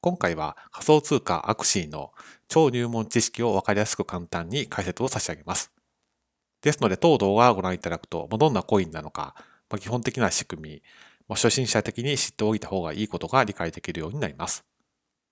今回は仮想通貨アクシーの超入門知識をわかりやすく簡単に解説を差し上げます。ですので、当動画をご覧いただくと、どんなコインなのか、基本的な仕組み、初心者的に知っておいた方がいいことが理解できるようになります。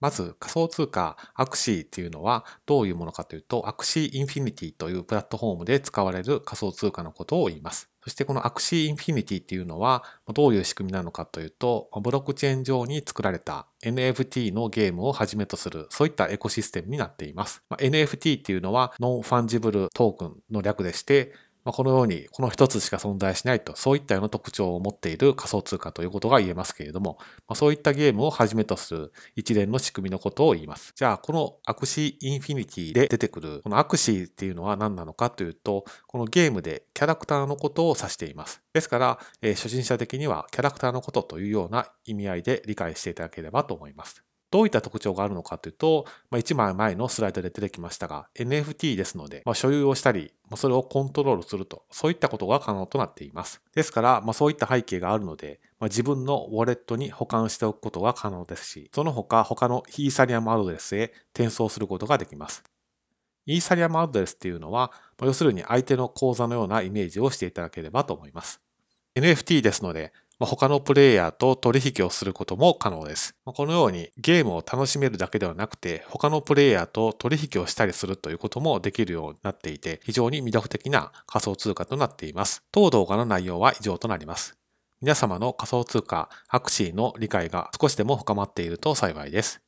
まず仮想通貨アクシーっていうのはどういうものかというと、アクシーインフィニティというプラットフォームで使われる仮想通貨のことを言います。そしてこのアクシーインフィニティっていうのはどういう仕組みなのかというと、ブロックチェーン上に作られた NFT のゲームをはじめとする、そういったエコシステムになっています。まあ NFT っていうのはノンファンジブルトークンの略でして、まあ、このように、この一つしか存在しないと、そういったような特徴を持っている仮想通貨ということが言えますけれども、まあ、そういったゲームをはじめとする一連の仕組みのことを言います。じゃあ、このアクシーインフィニティで出てくる、このアクシーっていうのは何なのかというと、このゲームでキャラクターのことを指しています。ですから、えー、初心者的にはキャラクターのことというような意味合いで理解していただければと思います。どういった特徴があるのかというと、まあ、1枚前のスライドで出てきましたが、NFT ですので、まあ、所有をしたり、まあそれをコントロールすると、そういったことが可能となっています。ですから、まあ、そういった背景があるので、まあ、自分のウォレットに保管しておくことが可能ですし、その他他のイーサリアムアドレスへ転送することができます。イーサリアムアドレスっていうのは、まあ要するに相手の口座のようなイメージをしていただければと思います。NFT ですので、他のプレイヤーと取引をすることも可能です。このようにゲームを楽しめるだけではなくて、他のプレイヤーと取引をしたりするということもできるようになっていて、非常に魅力的な仮想通貨となっています。当動画の内容は以上となります。皆様の仮想通貨、アクシーの理解が少しでも深まっていると幸いです。